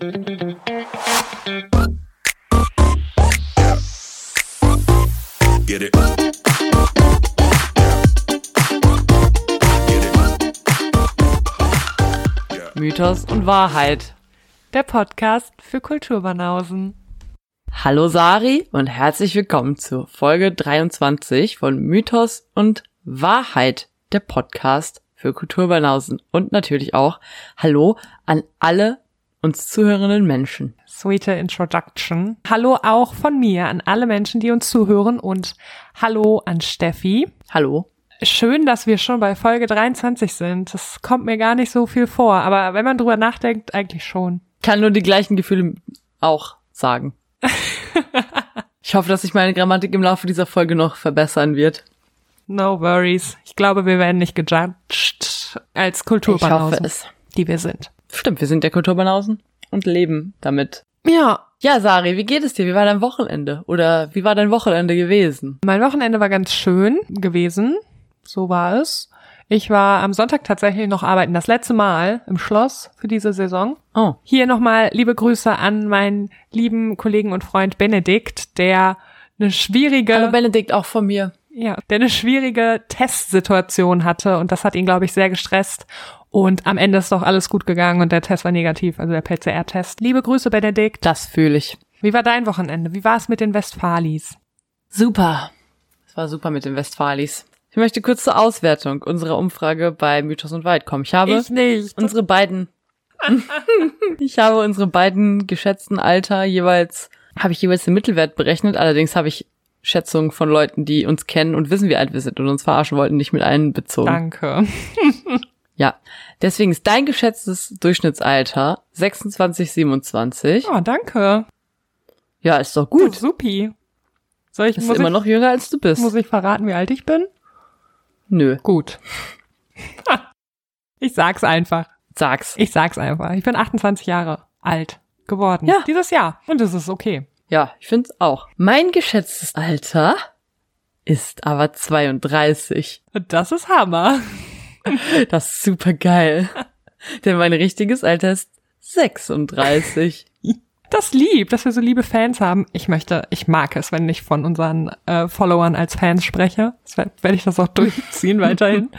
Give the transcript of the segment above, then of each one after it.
Get it. Mythos und Wahrheit. Der Podcast für Kulturbanausen. Hallo Sari und herzlich willkommen zur Folge 23 von Mythos und Wahrheit, der Podcast für Kulturbanausen. Und natürlich auch Hallo an alle uns zuhörenden Menschen. Sweete Introduction. Hallo auch von mir an alle Menschen, die uns zuhören und hallo an Steffi. Hallo. Schön, dass wir schon bei Folge 23 sind. Das kommt mir gar nicht so viel vor, aber wenn man drüber nachdenkt, eigentlich schon. Kann nur die gleichen Gefühle auch sagen. ich hoffe, dass sich meine Grammatik im Laufe dieser Folge noch verbessern wird. No worries. Ich glaube, wir werden nicht gejudged als Kulturbanausen, die wir sind. Stimmt, wir sind der Kulturbanausen und leben damit. Ja, Ja, Sari, wie geht es dir? Wie war dein Wochenende? Oder wie war dein Wochenende gewesen? mein Wochenende war ganz schön gewesen. So war es. Ich war am Sonntag tatsächlich noch arbeiten, das letzte Mal im Schloss für diese Saison. Oh, Hier nochmal liebe Grüße an meinen lieben Kollegen und Freund Benedikt, der eine schwierige, hallo Benedikt, auch von mir. Ja, der eine schwierige Testsituation hatte und das hat ihn, glaube ich, sehr gestresst. Und am Ende ist doch alles gut gegangen und der Test war negativ, also der PCR-Test. Liebe Grüße, Benedikt. Das fühle ich. Wie war dein Wochenende? Wie war es mit den Westfalis? Super. Es war super mit den Westfalis. Ich möchte kurz zur Auswertung unserer Umfrage bei Mythos und Wald kommen. Ich habe nicht. unsere beiden, ich habe unsere beiden geschätzten Alter jeweils, habe ich jeweils den Mittelwert berechnet. Allerdings habe ich Schätzungen von Leuten, die uns kennen und wissen, wie alt wir sind und uns verarschen wollten, nicht mit einbezogen. Danke. Ja, deswegen ist dein geschätztes Durchschnittsalter 26, 27. Oh, danke. Ja, ist doch Gut, gut. supi. Soll ich, Bist muss, immer ich noch jünger als du bist. muss ich verraten, wie alt ich bin? Nö, Gut. ich sag's einfach. sag's. Ich sag's einfach. Ich bin 28 Jahre alt geworden. Ja. Dieses Jahr. Und es ist okay. Ja, ich find's auch. Mein geschätztes Alter ist aber 32. Und das ist Hammer. Das ist super geil. Denn mein richtiges Alter ist 36. Das lieb, dass wir so liebe Fans haben. Ich möchte, ich mag es, wenn ich von unseren äh, Followern als Fans spreche. Werde ich das auch durchziehen weiterhin.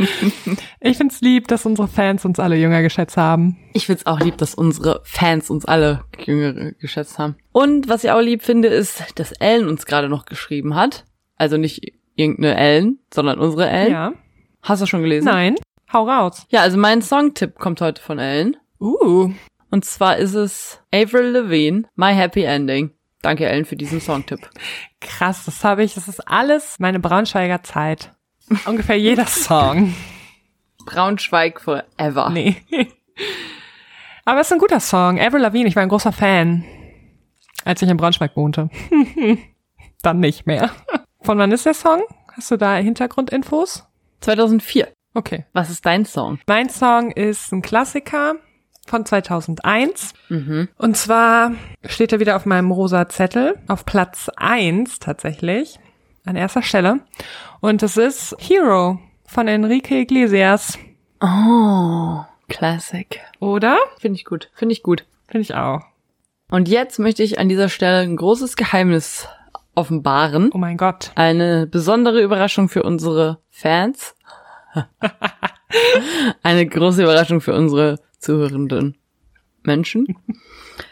Ich find's lieb, dass unsere Fans uns alle jünger geschätzt haben. Ich find's auch lieb, dass unsere Fans uns alle jüngere geschätzt haben. Und was ich auch lieb finde, ist, dass Ellen uns gerade noch geschrieben hat. Also nicht irgendeine Ellen, sondern unsere Ellen. Ja. Hast du schon gelesen? Nein. Hau raus. Ja, also mein Songtipp kommt heute von Ellen. Uh. Und zwar ist es Avril Lavigne, My Happy Ending. Danke, Ellen, für diesen Songtipp. Krass, das habe ich. Das ist alles meine Braunschweiger Zeit. Ungefähr jeder Song. Braunschweig forever. Nee. Aber es ist ein guter Song. Avril Lavigne, ich war ein großer Fan, als ich in Braunschweig wohnte. Dann nicht mehr. Von wann ist der Song? Hast du da Hintergrundinfos? 2004. Okay. Was ist dein Song? Mein Song ist ein Klassiker von 2001. Mhm. Und zwar steht er wieder auf meinem rosa Zettel, auf Platz 1 tatsächlich, an erster Stelle. Und es ist Hero von Enrique Iglesias. Oh, Classic. Oder? Finde ich gut. Finde ich gut. Finde ich auch. Und jetzt möchte ich an dieser Stelle ein großes Geheimnis offenbaren. Oh mein Gott. Eine besondere Überraschung für unsere Fans. Eine große Überraschung für unsere zuhörenden Menschen.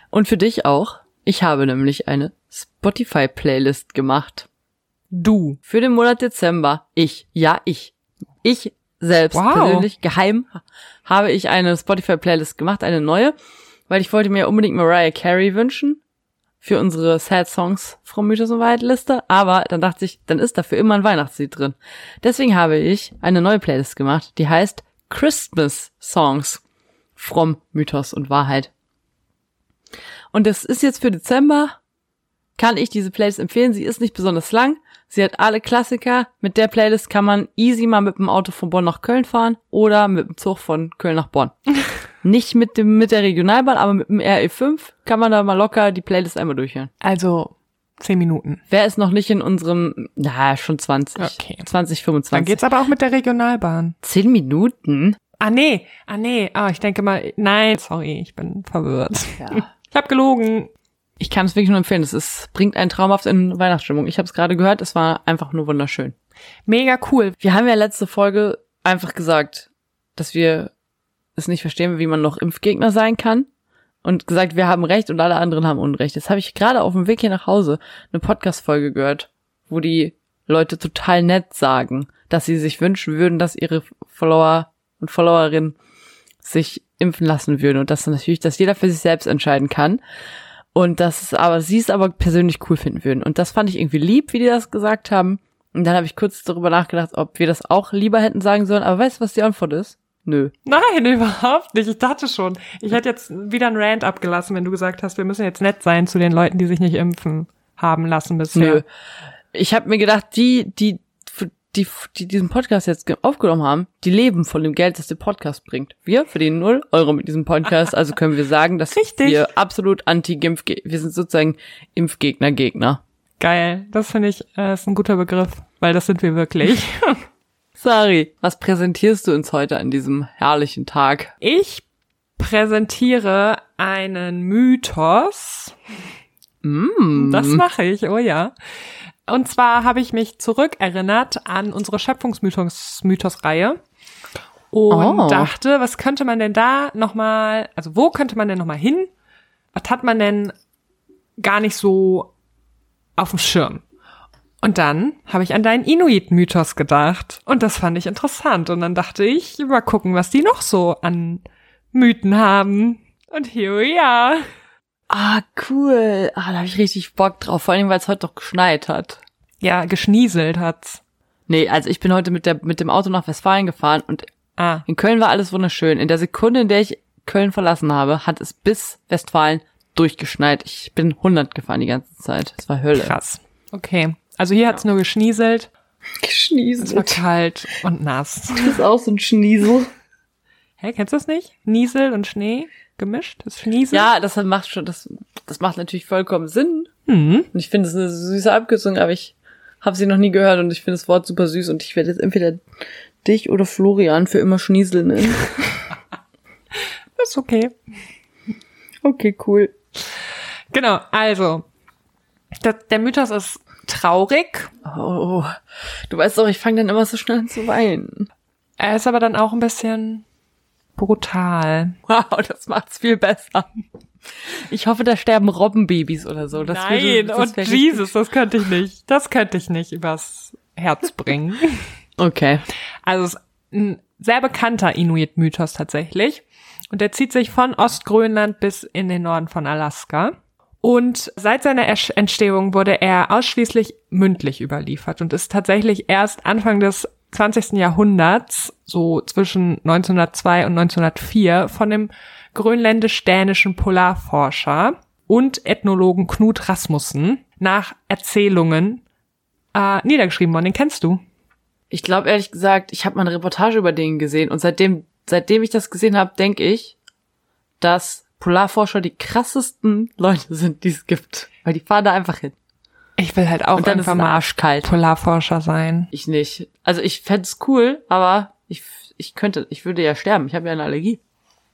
Und für dich auch. Ich habe nämlich eine Spotify-Playlist gemacht. Du. Für den Monat Dezember. Ich. Ja, ich. Ich selbst Wow. persönlich geheim habe ich eine Spotify-Playlist gemacht, eine neue, weil ich wollte mir unbedingt Mariah Carey wünschen für unsere Sad Songs from Mythos und Wahrheit Liste, aber dann dachte ich, dann ist dafür immer ein Weihnachtslied drin. Deswegen habe ich eine neue Playlist gemacht, die heißt Christmas Songs from Mythos und Wahrheit. Und das ist jetzt für Dezember, kann ich diese Playlist empfehlen. Sie ist nicht besonders lang. Sie hat alle Klassiker. Mit der Playlist kann man easy mal mit dem Auto von Bonn nach Köln fahren oder mit dem Zug von Köln nach Bonn. nicht mit dem, mit der Regionalbahn, aber mit dem RE5 kann man da mal locker die Playlist einmal durchhören. Also zehn Minuten. Wer ist noch nicht in unserem, na, schon 20. Okay. 20, 25. Dann geht's aber auch mit der Regionalbahn. 10 Minuten? Ah nee, ah nee, ah ich denke mal, nein, sorry, ich bin verwirrt. Ja. Ich hab gelogen. Ich kann es wirklich nur empfehlen. Es ist, bringt einen traumhaft in Weihnachtsstimmung. Ich habe es gerade gehört, es war einfach nur wunderschön. Mega cool. Wir haben ja letzte Folge einfach gesagt, dass wir es nicht verstehen, wie man noch Impfgegner sein kann. Und gesagt, wir haben Recht und alle anderen haben Unrecht. Jetzt habe ich gerade auf dem Weg hier nach Hause eine Podcast-Folge gehört, wo die Leute total nett sagen, dass sie sich wünschen würden, dass ihre Follower und Followerinnen sich impfen lassen würden und dass natürlich, dass jeder für sich selbst entscheiden kann und dass es aber sie es aber persönlich cool finden würden und das fand ich irgendwie lieb, wie die das gesagt haben und dann habe ich kurz darüber nachgedacht, ob wir das auch lieber hätten sagen sollen, aber weißt du, was die Antwort ist? Nö. Nein, überhaupt nicht. Ich dachte schon. Ich hätte jetzt wieder einen Rant abgelassen, wenn du gesagt hast, wir müssen jetzt nett sein zu den Leuten, die sich nicht impfen haben lassen bisher. Nö. Ich habe mir gedacht, die, die, die, die diesen Podcast jetzt aufgenommen haben, die leben von dem Geld, das der Podcast bringt. Wir verdienen null Euro mit diesem Podcast, also können wir sagen, dass Richtig. wir absolut anti-Impf, wir sind sozusagen Impfgegner-Gegner. Geil. Das finde ich, äh, ist ein guter Begriff, weil das sind wir wirklich. Sorry. Was präsentierst du uns heute an diesem herrlichen Tag? Ich präsentiere einen Mythos. Mm. Das mache ich, oh ja. Und zwar habe ich mich zurückerinnert an unsere Schöpfungsmythos-Mythos-Reihe und Oh. dachte, was könnte man denn da nochmal, also wo könnte man denn nochmal hin? Was hat man denn gar nicht so auf dem Schirm? Und dann habe ich an deinen Inuit-Mythos gedacht. Und das fand ich interessant. Und dann dachte ich, mal gucken, was die noch so an Mythen haben. Und here we are. Ah, cool. Ah, da habe ich richtig Bock drauf. Vor allem, weil es heute doch geschneit hat. Ja, geschnieselt hat's. Nee, also ich bin heute mit, der, mit dem Auto nach Westfalen gefahren und Ah, in Köln war alles wunderschön. In der Sekunde, in der ich Köln verlassen habe, hat es bis Westfalen durchgeschneit. Ich bin 100 gefahren die ganze Zeit. Es war Hölle. krass. Okay. Also hier hat's nur geschnieselt. Es war Geschnieselt. kalt und nass. Das ist auch so ein Schniesel. Hä, kennst du das nicht? Niesel und Schnee gemischt? Das Schniesel? Ja, das macht schon, das, das macht natürlich vollkommen Sinn. Hm. Und ich finde es eine süße Abkürzung, aber ich habe sie noch nie gehört und ich finde das Wort super süß und ich werde jetzt entweder dich oder Florian für immer Schniesel nennen. Ist okay. Okay, cool. Genau, also. Der, der Mythos ist traurig. Oh, du weißt doch, ich fange dann immer so schnell an zu weinen. Er ist aber dann auch ein bisschen brutal. Wow, das macht's viel besser. Ich hoffe, da sterben Robbenbabys oder so. Das Nein, würde, das und Jesus, das könnte ich nicht. Das könnte ich nicht übers Herz bringen. Okay. Also es ist ein sehr bekannter Inuit-Mythos tatsächlich. Und der zieht sich von Ostgrönland bis in den Norden von Alaska. Und seit seiner Entstehung wurde er ausschließlich mündlich überliefert und ist tatsächlich erst Anfang des 20. Jahrhunderts, so zwischen 1902 und 1904, von dem grönländisch-dänischen Polarforscher und Ethnologen Knut Rasmussen nach Erzählungen äh, niedergeschrieben worden. Den kennst du? Ich glaube ehrlich gesagt, ich habe mal eine Reportage über den gesehen und seitdem, seitdem ich das gesehen habe, denke ich, dass Polarforscher die krassesten Leute sind, die es gibt. Weil die fahren da einfach hin. Ich will halt auch dann irgendwann mal arschkalt. Polarforscher sein. Ich nicht. Also ich fänd's cool, aber ich, ich könnte, ich würde ja sterben. Ich habe ja eine Allergie.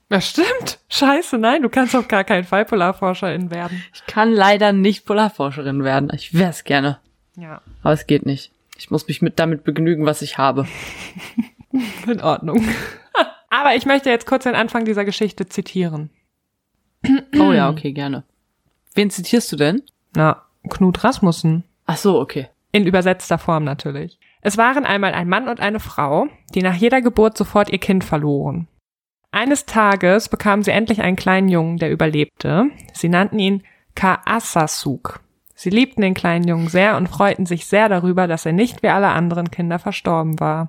Ja, stimmt. Scheiße, nein, du kannst auf gar keinen Fall Polarforscherin werden. Ich kann leider nicht Polarforscherin werden. Ich wär's gerne. Ja. Aber es geht nicht. Ich muss mich mit damit begnügen, was ich habe. In Ordnung. Aber ich möchte jetzt kurz den Anfang dieser Geschichte zitieren. Oh ja, okay, gerne. Wen zitierst du denn? Na, Knut Rasmussen. Ach so, okay. In übersetzter Form natürlich. Es waren einmal ein Mann und eine Frau, die nach jeder Geburt sofort ihr Kind verloren. Eines Tages bekamen sie endlich einen kleinen Jungen, der überlebte. Sie nannten ihn Kaasasuk. Sie liebten den kleinen Jungen sehr und freuten sich sehr darüber, dass er nicht wie alle anderen Kinder verstorben war.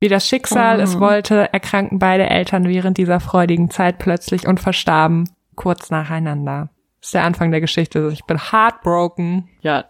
Wie das Schicksal Oh. es wollte, erkrankten beide Eltern während dieser freudigen Zeit plötzlich und verstarben kurz nacheinander. Das ist der Anfang der Geschichte. Ich bin heartbroken. Ja,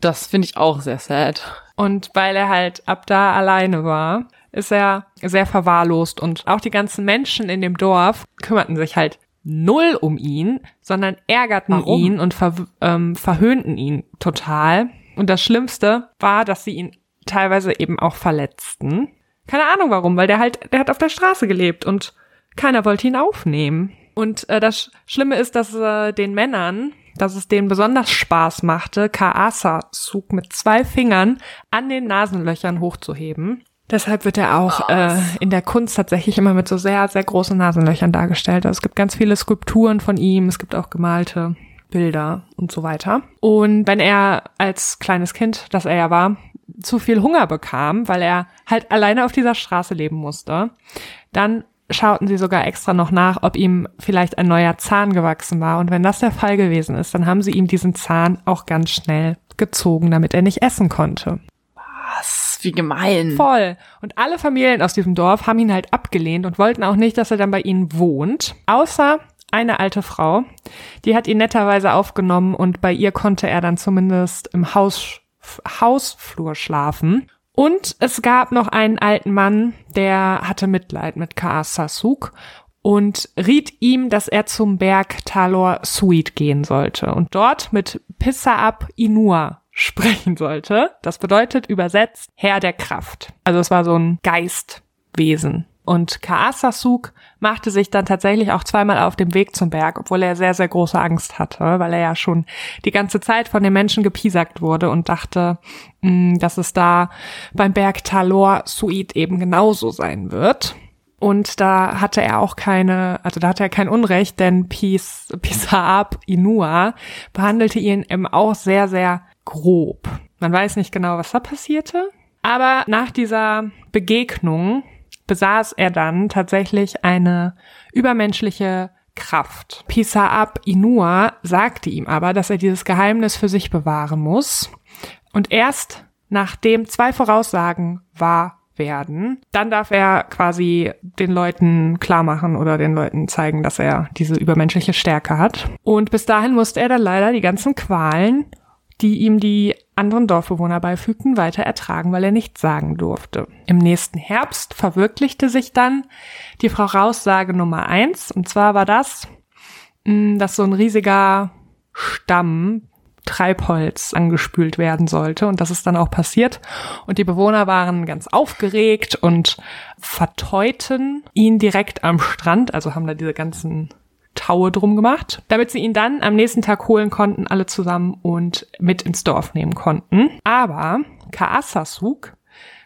das finde ich auch sehr sad. Und weil er halt ab da alleine war, ist er sehr verwahrlost und auch die ganzen Menschen in dem Dorf kümmerten sich halt null um ihn, sondern ärgerten Warum? ihn und ver ähm, verhöhnten ihn total. Und das Schlimmste war, dass sie ihn teilweise eben auch verletzten. Keine Ahnung warum, weil der halt, der hat auf der Straße gelebt und keiner wollte ihn aufnehmen. Und äh, das Schlimme ist, dass äh, den Männern, dass es denen besonders Spaß machte, Kaasa-Zug mit zwei Fingern an den Nasenlöchern hochzuheben. Deshalb wird er auch äh, in der Kunst tatsächlich immer mit so sehr, sehr großen Nasenlöchern dargestellt. Also es gibt ganz viele Skulpturen von ihm, es gibt auch gemalte Bilder und so weiter. Und wenn er als kleines Kind, das er ja war, zu viel Hunger bekam, weil er halt alleine auf dieser Straße leben musste, dann schauten sie sogar extra noch nach, ob ihm vielleicht ein neuer Zahn gewachsen war. Und wenn das der Fall gewesen ist, dann haben sie ihm diesen Zahn auch ganz schnell gezogen, damit er nicht essen konnte. Was? Wie gemein. Voll. Und alle Familien aus diesem Dorf haben ihn halt abgelehnt und wollten auch nicht, dass er dann bei ihnen wohnt. Außer eine alte Frau. Die hat ihn netterweise aufgenommen und bei ihr konnte er dann zumindest im Haus, Hausflur schlafen. Und es gab noch einen alten Mann, der hatte Mitleid mit Kaasasuk und riet ihm, dass er zum Berg Talor Suit gehen sollte und dort mit Pissaab Inua sprechen sollte. Das bedeutet übersetzt Herr der Kraft. Also es war so ein Geistwesen. Und Kaasasuk machte sich dann tatsächlich auch zweimal auf dem Weg zum Berg, obwohl er sehr, sehr große Angst hatte, weil er ja schon die ganze Zeit von den Menschen gepiesackt wurde und dachte, mh, mm, dass es da beim Berg Talor Suid eben genauso sein wird. Und da hatte er auch keine, also da hatte er kein Unrecht, denn Pis, Pisaab Inua behandelte ihn eben auch sehr, sehr grob. Man weiß nicht genau, was da passierte. Aber nach dieser Begegnung besaß er dann tatsächlich eine übermenschliche Kraft. Pisaab Inua sagte ihm aber, dass er dieses Geheimnis für sich bewahren muss. Und erst nachdem zwei Voraussagen wahr werden, dann darf er quasi den Leuten klar machen oder den Leuten zeigen, dass er diese übermenschliche Stärke hat. Und bis dahin musste er dann leider die ganzen Qualen die ihm die anderen Dorfbewohner beifügten, weiter ertragen, weil er nichts sagen durfte. Im nächsten Herbst verwirklichte sich dann die Frau Raussage Nummer eins, und zwar war das, mm, dass so ein riesiger Stamm Treibholz angespült werden sollte. Und das ist dann auch passiert. Und die Bewohner waren ganz aufgeregt und verteuten ihn direkt am Strand, also haben da diese ganzen Taue drum gemacht, damit sie ihn dann am nächsten Tag holen konnten, alle zusammen und mit ins Dorf nehmen konnten. Aber Kaasasuk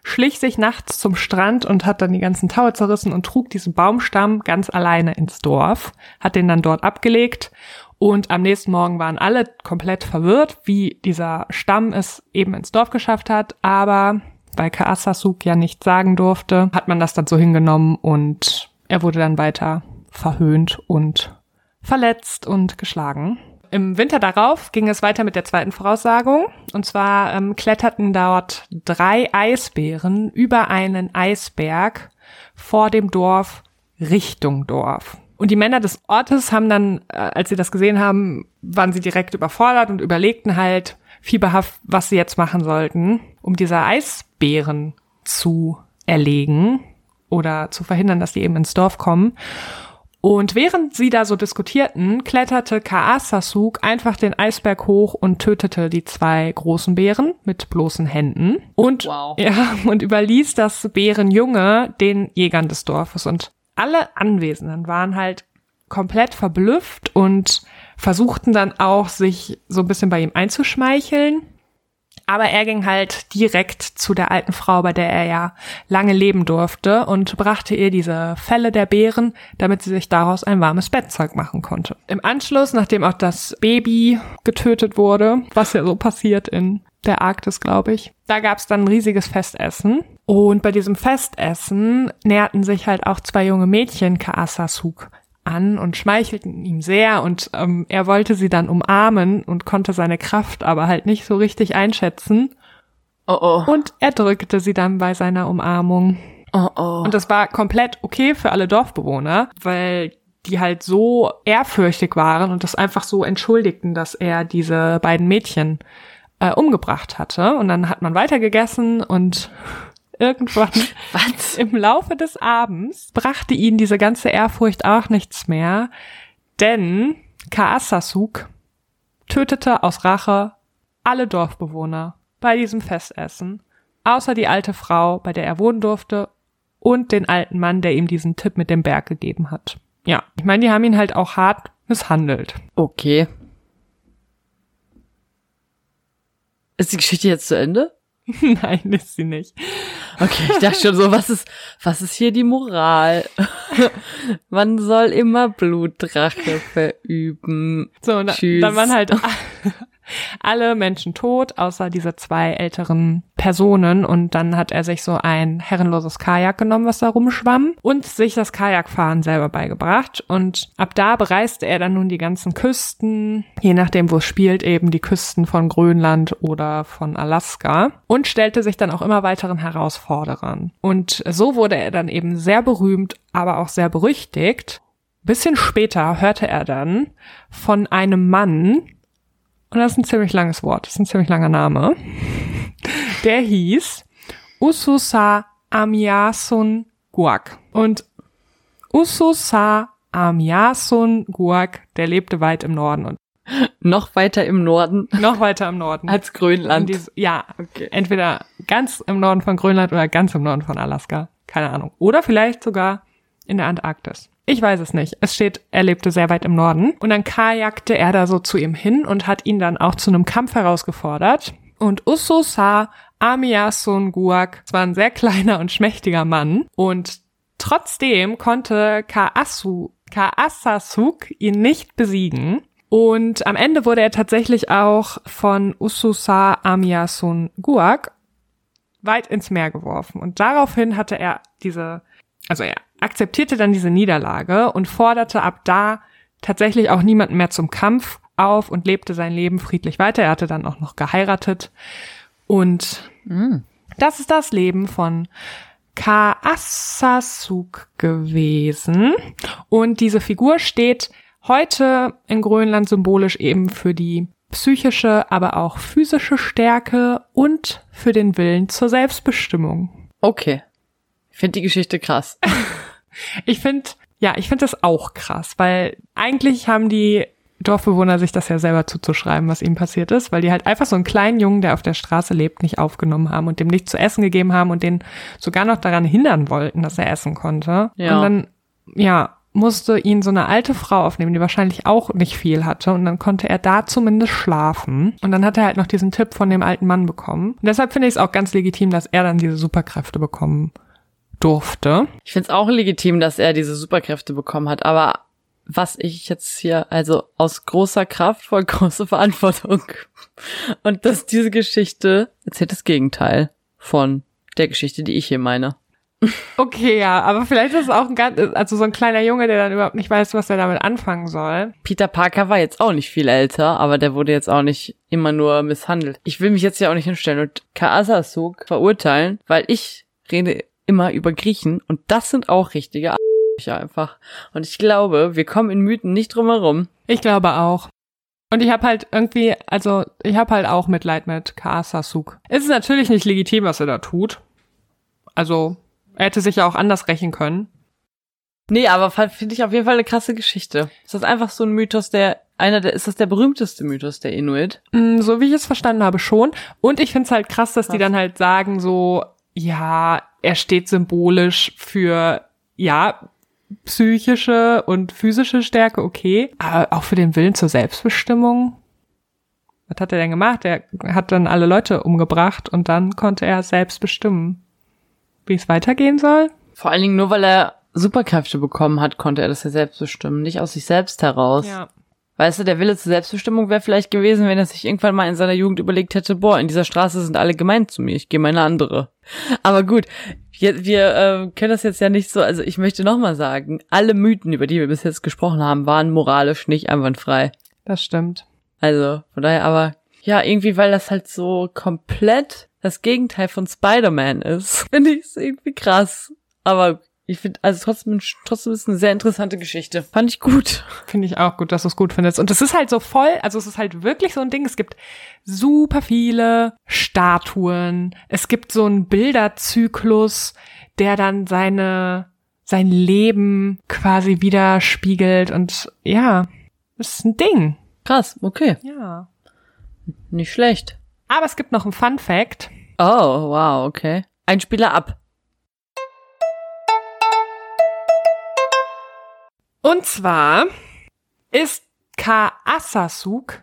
schlich sich nachts zum Strand und hat dann die ganzen Taue zerrissen und trug diesen Baumstamm ganz alleine ins Dorf, hat den dann dort abgelegt und am nächsten Morgen waren alle komplett verwirrt, wie dieser Stamm es eben ins Dorf geschafft hat, aber weil Kaasasuk ja nichts sagen durfte, hat man das dann so hingenommen und er wurde dann weiter verhöhnt und verletzt und geschlagen. Im Winter darauf ging es weiter mit der zweiten Voraussagung. Und zwar ähm, kletterten dort drei Eisbären über einen Eisberg vor dem Dorf Richtung Dorf. Und die Männer des Ortes haben dann, äh, als sie das gesehen haben, waren sie direkt überfordert und überlegten halt fieberhaft, was sie jetzt machen sollten, um diese Eisbären zu erlegen oder zu verhindern, dass die eben ins Dorf kommen. Und während sie da so diskutierten, kletterte Kaasasuk einfach den Eisberg hoch und tötete die zwei großen Bären mit bloßen Händen. Und wow. ja und überließ das Bärenjunge den Jägern des Dorfes. Und alle Anwesenden waren halt komplett verblüfft und versuchten dann auch sich so ein bisschen bei ihm einzuschmeicheln aber er ging halt direkt zu der alten Frau, bei der er ja lange leben durfte und brachte ihr diese Felle der Beeren, damit sie sich daraus ein warmes Bettzeug machen konnte. Im Anschluss, nachdem auch das Baby getötet wurde, was ja so passiert in der Arktis, glaube ich, da gab's dann ein riesiges Festessen. Und bei diesem Festessen näherten sich halt auch zwei junge Mädchen Kaasasuk an und schmeichelten ihm sehr und ähm, er wollte sie dann umarmen und konnte seine Kraft aber halt nicht so richtig einschätzen. Oh oh. Und er drückte sie dann bei seiner Umarmung. Oh oh. Und das war komplett okay für alle Dorfbewohner, weil die halt so ehrfürchtig waren und das einfach so entschuldigten, dass er diese beiden Mädchen äh, umgebracht hatte. Und dann hat man weitergegessen und irgendwann Was? im Laufe des Abends brachte ihn diese ganze Ehrfurcht auch nichts mehr, denn Kaasasuk tötete aus Rache alle Dorfbewohner bei diesem Festessen, außer die alte Frau, bei der er wohnen durfte, und den alten Mann, der ihm diesen Tipp mit dem Berg gegeben hat. ja, ich meine, die haben ihn halt auch hart misshandelt. Okay. Ist die Geschichte jetzt zu Ende? Nein, ist sie nicht. Okay, ich dachte schon so, was ist, was ist hier die Moral? Man soll immer Blutdrache verüben. So, da, Tschüss. dann waren halt alle Menschen tot, außer diese zwei älteren Personen. Und dann hat er sich so ein herrenloses Kajak genommen, was da rumschwamm, und sich das Kajakfahren selber beigebracht. Und ab da bereiste er dann nun die ganzen Küsten, je nachdem, wo es spielt, eben die Küsten von Grönland oder von Alaska und stellte sich dann auch immer weiteren Herausforderern. Und so wurde er dann eben sehr berühmt, aber auch sehr berüchtigt. Bisschen später hörte er dann von einem Mann, und das ist ein ziemlich langes Wort, das ist ein ziemlich langer Name. Der hieß Ususa Amiasun Guak. Und Ususa Amiasun Guak, der lebte weit im Norden und Noch weiter im Norden noch weiter im Norden. als Grönland. dies- ja, Okay. entweder ganz im Norden von Grönland oder ganz im Norden von Alaska. Keine Ahnung. Oder vielleicht sogar in der Antarktis. Ich weiß es nicht. Es steht, er lebte sehr weit im Norden. Und dann kajakte er da so zu ihm hin und hat ihn dann auch zu einem Kampf herausgefordert. Und Usosa Amiasun Guak, war ein sehr kleiner und schmächtiger Mann. Und trotzdem konnte Kaasu, Kaasasuk ihn nicht besiegen. Und am Ende wurde er tatsächlich auch von Ususa Amiasun Guak weit ins Meer geworfen. Und daraufhin hatte er diese, also er akzeptierte dann diese Niederlage und forderte ab da tatsächlich auch niemanden mehr zum Kampf auf und lebte sein Leben friedlich weiter. Er hatte dann auch noch geheiratet. Und Mm. das ist das Leben von Kaasasuk gewesen. Und diese Figur steht heute in Grönland symbolisch eben für die psychische, aber auch physische Stärke und für den Willen zur Selbstbestimmung. Okay. Ich finde die Geschichte krass. Ich finde, ja, ich finde das auch krass, weil eigentlich haben die Dorfbewohner sich das ja selber zuzuschreiben, was ihnen passiert ist, weil die halt einfach so einen kleinen Jungen, der auf der Straße lebt, nicht aufgenommen haben und dem nichts zu essen gegeben haben und den sogar noch daran hindern wollten, dass er essen konnte. Ja. Und dann, ja, musste ihn so eine alte Frau aufnehmen, die wahrscheinlich auch nicht viel hatte und dann konnte er da zumindest schlafen. Und dann hat er halt noch diesen Tipp von dem alten Mann bekommen. Und deshalb finde ich es auch ganz legitim, dass er dann diese Superkräfte bekommen durfte. Ich finde es auch legitim, dass er diese Superkräfte bekommen hat, aber was ich jetzt hier, also aus großer Kraft voll große Verantwortung. Und dass diese Geschichte erzählt das Gegenteil von der Geschichte, die ich hier meine. Okay, ja, aber vielleicht ist es auch ein ganz, also so ein kleiner Junge, der dann überhaupt nicht weiß, was er damit anfangen soll. Peter Parker war jetzt auch nicht viel älter, aber der wurde jetzt auch nicht immer nur misshandelt. Ich will mich jetzt ja auch nicht hinstellen und Kaasasuk verurteilen, weil ich rede immer über Griechen und das sind auch richtige Arschlöcher einfach. Und ich glaube, wir kommen in Mythen nicht drum herum. Ich glaube auch. Und ich habe halt irgendwie, also ich habe halt auch Mitleid mit Kaasasuk. Es ist natürlich nicht legitim, was er da tut. Also er hätte sich ja auch anders rächen können. Nee, aber finde ich auf jeden Fall eine krasse Geschichte. Ist das einfach so ein Mythos, der einer der ist das der berühmteste Mythos der Inuit? Mm, So wie ich es verstanden habe, schon. Und ich finde es halt krass, dass die Krass. dann halt sagen so, ja, er steht symbolisch für, ja, psychische und physische Stärke, okay. Aber auch für den Willen zur Selbstbestimmung. Was hat er denn gemacht? Er hat dann alle Leute umgebracht und dann konnte er selbst bestimmen, wie es weitergehen soll. Vor allen Dingen nur weil er Superkräfte bekommen hat, konnte er das ja selbst bestimmen, nicht aus sich selbst heraus. Ja. Weißt du, der Wille zur Selbstbestimmung wäre vielleicht gewesen, wenn er sich irgendwann mal in seiner Jugend überlegt hätte, boah, in dieser Straße sind alle gemein zu mir, ich gehe mal in eine andere. Aber gut, wir, wir äh, können das jetzt ja nicht so, also ich möchte nochmal sagen, alle Mythen, über die wir bis jetzt gesprochen haben, waren moralisch nicht einwandfrei. Das stimmt. Also, von daher aber, ja, irgendwie, weil das halt so komplett das Gegenteil von Spider-Man ist, finde ich es irgendwie krass. Aber ich finde, also trotzdem, trotzdem ist es eine sehr interessante Geschichte. Fand ich gut. Finde ich auch gut, dass du es gut findest. Und es ist halt so voll, also es ist halt wirklich so ein Ding. Es gibt super viele Statuen. Es gibt so einen Bilderzyklus, der dann seine, sein Leben quasi widerspiegelt. Und ja, ist ein Ding. Krass, okay. Ja. Nicht schlecht. Aber es gibt noch einen Fun Fact. Oh, wow, okay. Ein Spieler ab. Und zwar ist Ka Assasuk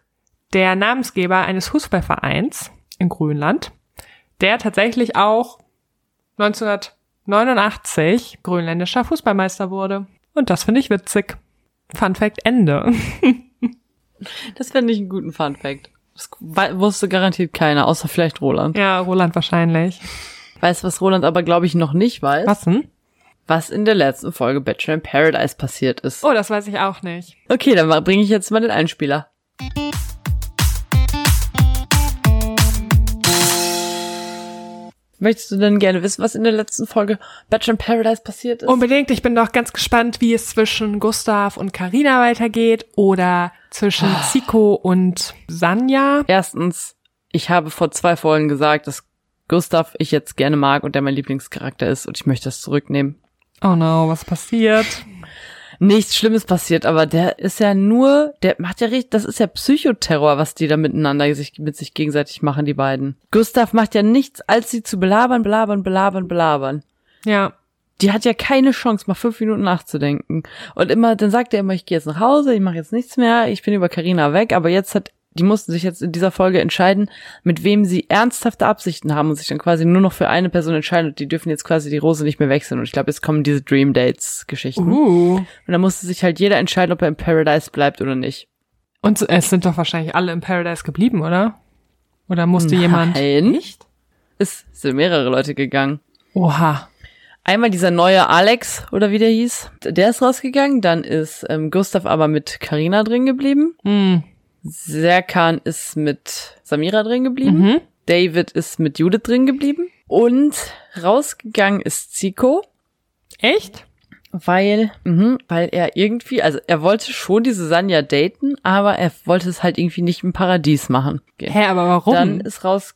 der Namensgeber eines Fußballvereins in Grönland, der tatsächlich auch 1989 grönländischer Fußballmeister wurde. Und das finde ich witzig. Fun Fact Ende. Das fände ich einen guten Fun Fact. Das wusste garantiert keiner, außer vielleicht Roland. Ja, Roland wahrscheinlich. Weiß, was Roland aber, glaube ich, noch nicht weiß. Was denn? Was in der letzten Folge Bachelor in Paradise passiert ist. Oh, das weiß ich auch nicht. Okay, dann bringe ich jetzt mal den Einspieler. Möchtest du denn gerne wissen, was in der letzten Folge Bachelor in Paradise passiert ist? Unbedingt. Ich bin doch ganz gespannt, wie es zwischen Gustav und Karina weitergeht oder zwischen Ah. Zico und Sanja. Erstens, ich habe vor zwei Folgen gesagt, dass Gustav ich jetzt gerne mag und der mein Lieblingscharakter ist und ich möchte das zurücknehmen. Oh no, was passiert? Nichts Schlimmes passiert, aber der ist ja nur, der macht ja richtig, das ist ja Psychoterror, was die da miteinander sich, mit sich gegenseitig machen, die beiden. Gustav macht ja nichts, als sie zu belabern, belabern, belabern, belabern. Ja. Die hat ja keine Chance, mal fünf Minuten nachzudenken. Und immer, dann sagt er immer, ich gehe jetzt nach Hause, ich mache jetzt nichts mehr, ich bin über Karina weg, aber jetzt hat, die mussten sich jetzt in dieser Folge entscheiden, mit wem sie ernsthafte Absichten haben und sich dann quasi nur noch für eine Person entscheiden und die dürfen jetzt quasi die Rose nicht mehr wechseln. Und ich glaube, jetzt kommen diese Dream Dates Geschichten. Uh. Und dann musste sich halt jeder entscheiden, ob er im Paradise bleibt oder nicht. Und es sind doch wahrscheinlich alle im Paradise geblieben, oder? Oder musste jemand? Nein. Es sind mehrere Leute gegangen. Oha. Einmal dieser neue Alex, oder wie der hieß, der ist rausgegangen. Dann ist ähm, Gustav aber mit Karina drin geblieben. Hm. Serkan ist mit Samira drin geblieben. Mhm. David ist mit Judith drin geblieben. Und rausgegangen ist Zico, Echt? weil, mhm, weil er irgendwie, also er wollte schon diese Sanja daten, aber er wollte es halt irgendwie nicht im Paradies machen. Hä, aber warum? Dann ist raus,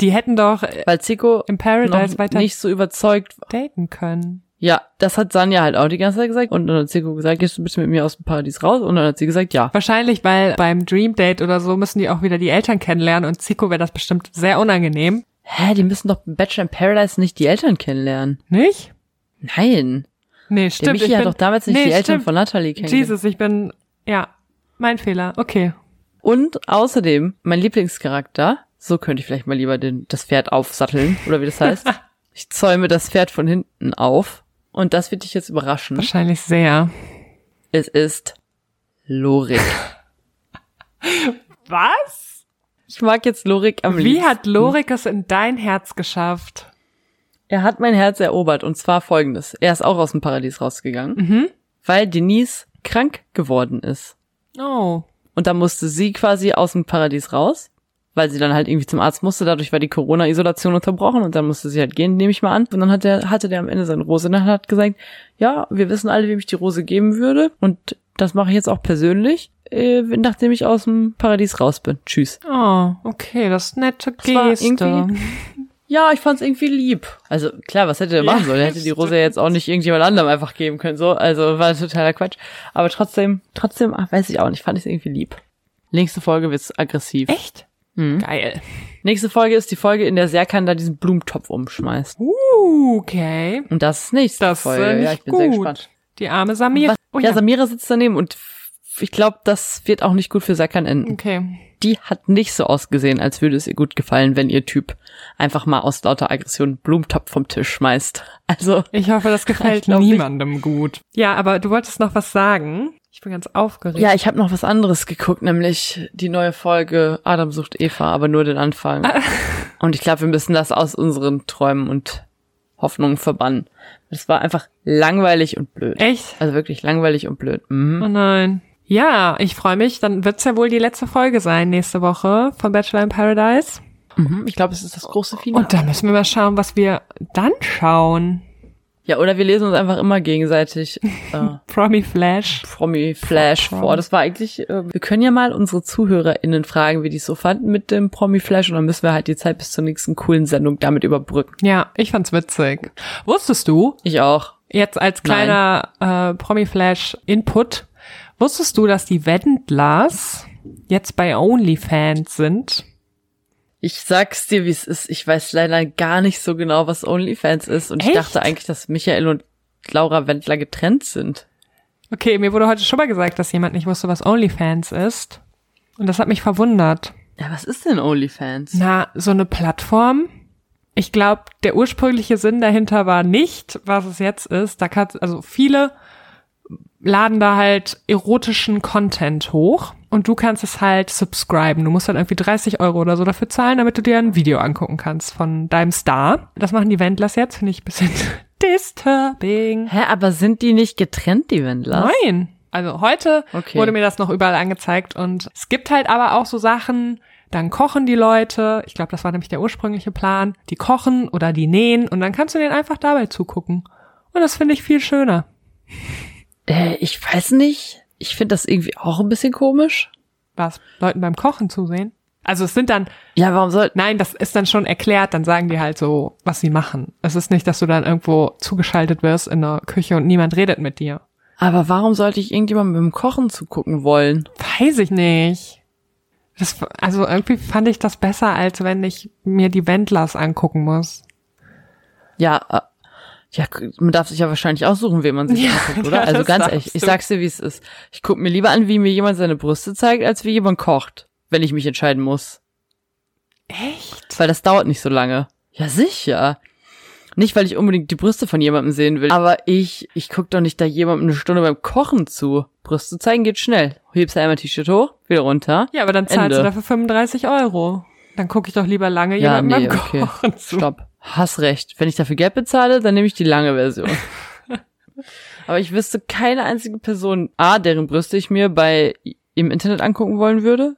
die hätten doch äh, weil Zico im Paradise weiter nicht so überzeugt war. daten können. Ja, das hat Sanja halt auch die ganze Zeit gesagt. Und dann hat Zico gesagt, gehst du bitte mit mir aus dem Paradies raus? Und dann hat sie gesagt, ja. Wahrscheinlich, weil beim Dream Date oder so müssen die auch wieder die Eltern kennenlernen und Zico wäre das bestimmt sehr unangenehm. Hä, die müssen doch im Bachelor in Paradise nicht die Eltern kennenlernen. Nicht? Nein. Nee, Der stimmt. Michi ich hat bin, doch damals nicht nee, die Eltern stimmt. von Natalie kennengelernt. Jesus, ich bin, ja, mein Fehler. Okay. Und außerdem, mein Lieblingscharakter, so könnte ich vielleicht mal lieber den, das Pferd aufsatteln, oder wie das heißt. ich zäume das Pferd von hinten auf. Und das wird dich jetzt überraschen. Wahrscheinlich sehr. Es ist Lorik. Was? Ich mag jetzt Lorik am Wie liebsten. hat Lorik es in dein Herz geschafft? Er hat mein Herz erobert und zwar folgendes. Er ist auch aus dem Paradies rausgegangen, Mhm. weil Denise krank geworden ist. Oh. Und da musste sie quasi aus dem Paradies raus, weil sie dann halt irgendwie zum Arzt musste. Dadurch war die Corona-Isolation unterbrochen und dann musste sie halt gehen, nehme ich mal an. Und dann hat der, hatte der am Ende seine Rose und dann hat gesagt, ja, wir wissen alle, wem ich die Rose geben würde und das mache ich jetzt auch persönlich, äh, nachdem ich aus dem Paradies raus bin. Tschüss. Oh, okay, das nette Geste. Ja, ich fand's irgendwie lieb. Also klar, was hätte der Ja, machen sollen? Er hätte die Rose jetzt auch nicht irgendjemand anderem einfach geben können. So, also war totaler Quatsch. Aber trotzdem, trotzdem, ach, weiß ich auch nicht, fand ich irgendwie lieb. Nächste Folge wird's aggressiv. Echt? Mhm. Geil. Nächste Folge ist die Folge, in der Serkan da diesen Blumentopf umschmeißt. Uh, okay. Und das ist nächste Das ist Folge. äh, nicht ja, ich bin sehr gut. gespannt. Die arme Samira. Was, Oh, ja, ja. Samira sitzt daneben und ich glaube, das wird auch nicht gut für Serkan enden. Okay. Die hat nicht so ausgesehen, als würde es ihr gut gefallen, wenn ihr Typ einfach mal aus lauter Aggression einen Blumentopf vom Tisch schmeißt. Also, Ich hoffe, das gefällt glaub nicht. niemandem gut. Ja, aber du wolltest noch was sagen. Ich bin ganz aufgeregt. ja, ich habe noch was anderes geguckt, nämlich die neue Folge Adam sucht Eva, aber nur den Anfang. Und ich glaube, wir müssen das aus unseren Träumen und Hoffnungen verbannen. Das war einfach langweilig und blöd. Echt? Also wirklich langweilig und blöd. Mhm. Oh nein. Ja, ich freue mich. Dann wird's ja wohl die letzte Folge sein nächste Woche von Bachelor in Paradise. Mhm. Ich glaube, es ist das große Finale. Und da müssen wir mal schauen, was wir dann schauen. Ja, oder wir lesen uns einfach immer gegenseitig äh, Promi Flash. Promi Flash Prom- vor. Das war eigentlich, äh, wir können ja mal unsere ZuhörerInnen fragen, wie die es so fanden mit dem Promi Flash und dann müssen wir halt die Zeit bis zur nächsten coolen Sendung damit überbrücken. Ja, ich fand's witzig. Wusstest du, Ich auch. jetzt als kleiner äh, Promi Flash Input, wusstest du, dass die Wendlers jetzt bei OnlyFans sind? Ich sag's dir, wie es ist. Ich weiß leider gar nicht so genau, was OnlyFans ist und ich Echt? dachte eigentlich, dass Michael und Laura Wendler getrennt sind. Okay, mir wurde heute schon mal gesagt, dass jemand nicht wusste, was OnlyFans ist. Und das hat mich verwundert. Ja, was ist denn OnlyFans? Na, so eine Plattform. Ich glaube, der ursprüngliche Sinn dahinter war nicht, was es jetzt ist. Da kann, also viele laden da halt erotischen Content hoch und du kannst es halt subscriben. Du musst dann irgendwie 30 Euro oder so dafür zahlen, damit du dir ein Video angucken kannst von deinem Star. Das machen die Wendlers jetzt, finde ich ein bisschen disturbing. Hä, aber sind die nicht getrennt, die Wendlers? Nein. Also heute Okay. wurde mir das noch überall angezeigt und es gibt halt aber auch so Sachen, dann kochen die Leute, ich glaube, das war nämlich der ursprüngliche Plan, die kochen oder die nähen und dann kannst du denen einfach dabei zugucken. Und das finde ich viel schöner. Äh, ich weiß nicht. Ich finde das irgendwie auch ein bisschen komisch. Was? Leuten beim Kochen zusehen? Also es sind dann, Ja, warum soll... nein, das ist dann schon erklärt, dann sagen die halt so, was sie machen. Es ist nicht, dass du dann irgendwo zugeschaltet wirst in der Küche und niemand redet mit dir. Aber warum sollte ich irgendjemandem beim Kochen zugucken wollen? Weiß ich nicht. Das, also irgendwie fand ich das besser, als wenn ich mir die Wendlers angucken muss. Ja, äh, ja, man darf sich ja wahrscheinlich aussuchen, wen man sich Ja, anguckt, oder? ja, also ganz ehrlich, ich sag's dir, wie es ist. Ich guck mir lieber an, wie mir jemand seine Brüste zeigt, als wie jemand kocht, wenn ich mich entscheiden muss. Echt? Weil das dauert nicht so lange. Ja, sicher. Nicht, weil ich unbedingt die Brüste von jemandem sehen will, aber ich, ich guck doch nicht da jemandem eine Stunde beim Kochen zu. Brüste zeigen geht schnell. Hebst einmal T-Shirt hoch, wieder runter. Ja, aber dann zahlst Ende. du dafür 35 Euro. Dann gucke ich doch lieber lange Ja, jemandem nee, beim okay. Kochen zu. Stopp. Hast recht. Wenn ich dafür Geld bezahle, dann nehme ich die lange Version. Aber ich wüsste keine einzige Person, A, deren Brüste ich mir bei im Internet angucken wollen würde.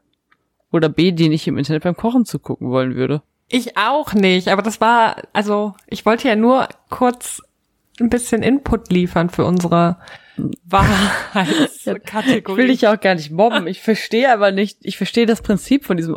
Oder B, den ich im Internet beim Kochen zugucken wollen würde. Ich auch nicht, aber das war, also ich wollte ja nur kurz ein bisschen Input liefern für unsere Wahrheitskategorie. Ich will dich auch gar nicht mobben. Ich verstehe aber nicht, ich verstehe das Prinzip von diesem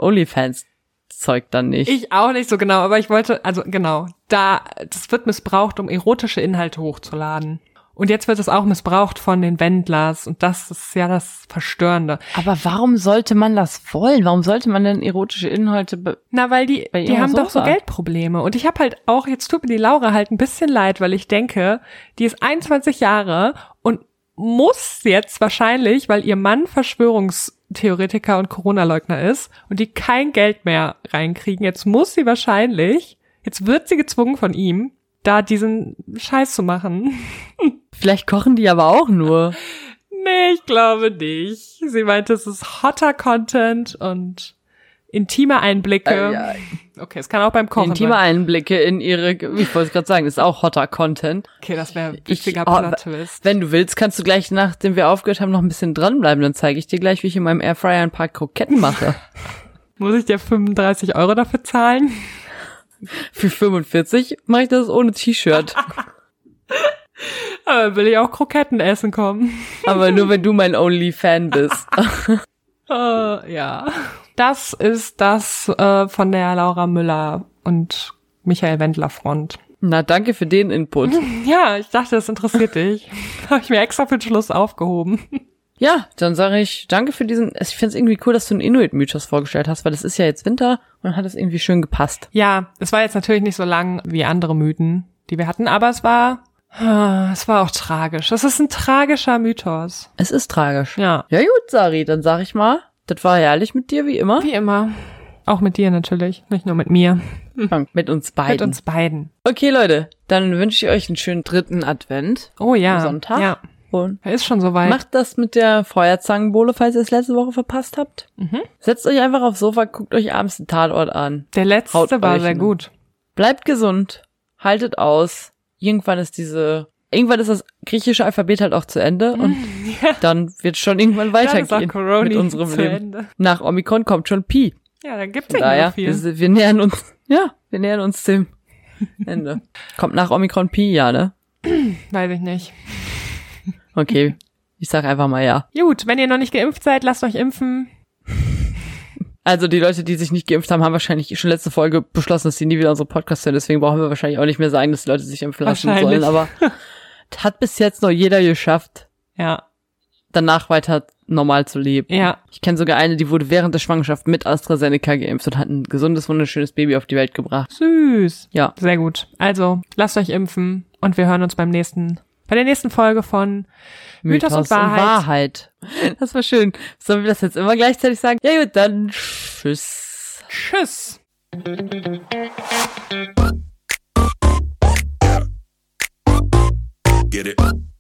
OnlyFans-Zeug dann nicht. Ich auch nicht so genau, aber ich wollte, also genau, da, das wird missbraucht, um erotische Inhalte hochzuladen. Und jetzt wird es auch missbraucht von den Wendlers und das ist ja das Verstörende. aber warum sollte man das wollen? Warum sollte man denn erotische Inhalte be Na, weil die, Bei die haben doch so Sofa. Geldprobleme. Und ich habe halt auch, jetzt tut mir die Laura halt ein bisschen leid, weil ich denke, die ist 21 Jahre und muss jetzt wahrscheinlich, weil ihr Mann Verschwörungstheoretiker und Corona-Leugner ist und die kein Geld mehr reinkriegen, jetzt muss sie wahrscheinlich, jetzt wird sie gezwungen von ihm, da diesen Scheiß zu machen. Vielleicht kochen die aber auch nur. Nee, ich glaube nicht. Sie meinte, es ist hotter Content und intime Einblicke. Ei, ei. Okay, es kann auch beim Kochen Intime sein. Einblicke in ihre, ich wollte es gerade sagen, ist auch hotter Content. Okay, das wäre ein Ich- wichtiger oh, Plot-Twist. Wenn du willst, kannst du gleich, nachdem wir aufgehört haben, noch ein bisschen dranbleiben. Dann zeige ich dir gleich, wie ich in meinem Airfryer ein paar Kroketten mache. Muss ich dir 35 Euro dafür zahlen? Für 45 mache ich das ohne T-Shirt. Aber will ich auch Kroketten essen kommen. Aber nur, wenn du mein Only-Fan bist. Äh, ja. Das ist das äh, von der Laura Müller und Michael Wendler Front. Na, danke für den Input. Ja, ich dachte, das interessiert dich. Habe ich mir extra für den Schluss aufgehoben. Ja, dann sage ich danke für diesen. Ich finde es irgendwie cool, dass du einen Inuit-Mythos vorgestellt hast, weil es ist ja jetzt Winter und dann hat es irgendwie schön gepasst. Ja, es war jetzt natürlich nicht so lang wie andere Mythen, die wir hatten, aber es war, ah, es war auch tragisch. Es ist ein tragischer Mythos. Es ist tragisch. Ja. Ja gut, Sari, dann sag ich mal, das war herrlich mit dir, wie immer. Wie immer. Auch mit dir natürlich, nicht nur mit mir. Mit uns beiden. Mit uns beiden. Okay, Leute, dann wünsche ich euch einen schönen dritten Advent. Oh ja. Sonntag? Ja. Und Er ist schon soweit. macht das mit der Feuerzangenbowle, falls ihr es letzte Woche verpasst habt. Mhm. Setzt euch einfach aufs Sofa, guckt euch abends den Tatort an. Der letzte Haut war sehr gut. Bleibt gesund, haltet aus. Irgendwann ist diese, irgendwann ist das griechische Alphabet halt auch zu Ende und dann wird schon irgendwann weitergehen mit unserem Leben. Ende. Nach Omikron kommt schon Pi. Ja, dann gibt's Von ja daher, viel. wir, wir nähern uns, ja, wir nähern uns dem Ende. Kommt nach Omikron Pi, ja, ne? Weiß ich nicht. Okay, ich sag einfach mal ja. Gut, wenn ihr noch nicht geimpft seid, lasst euch impfen. Also die Leute, die sich nicht geimpft haben, haben wahrscheinlich schon letzte Folge beschlossen, dass sie nie wieder unsere Podcasts hören. Deswegen brauchen wir wahrscheinlich auch nicht mehr sagen, dass die Leute sich impfen lassen sollen. Aber hat bis jetzt noch jeder geschafft, Ja, danach weiter normal zu leben. ja. Ich kenne sogar eine, die wurde während der Schwangerschaft mit AstraZeneca geimpft und hat ein gesundes, wunderschönes Baby auf die Welt gebracht. Süß. Ja, Sehr gut. Also, lasst euch impfen und wir hören uns beim nächsten bei der nächsten Folge von Mythos, und, Wahrheit. Wahrheit. Das war schön. Sollen wir das jetzt immer gleichzeitig sagen? Ja gut, dann tschüss. Tschüss. Get it.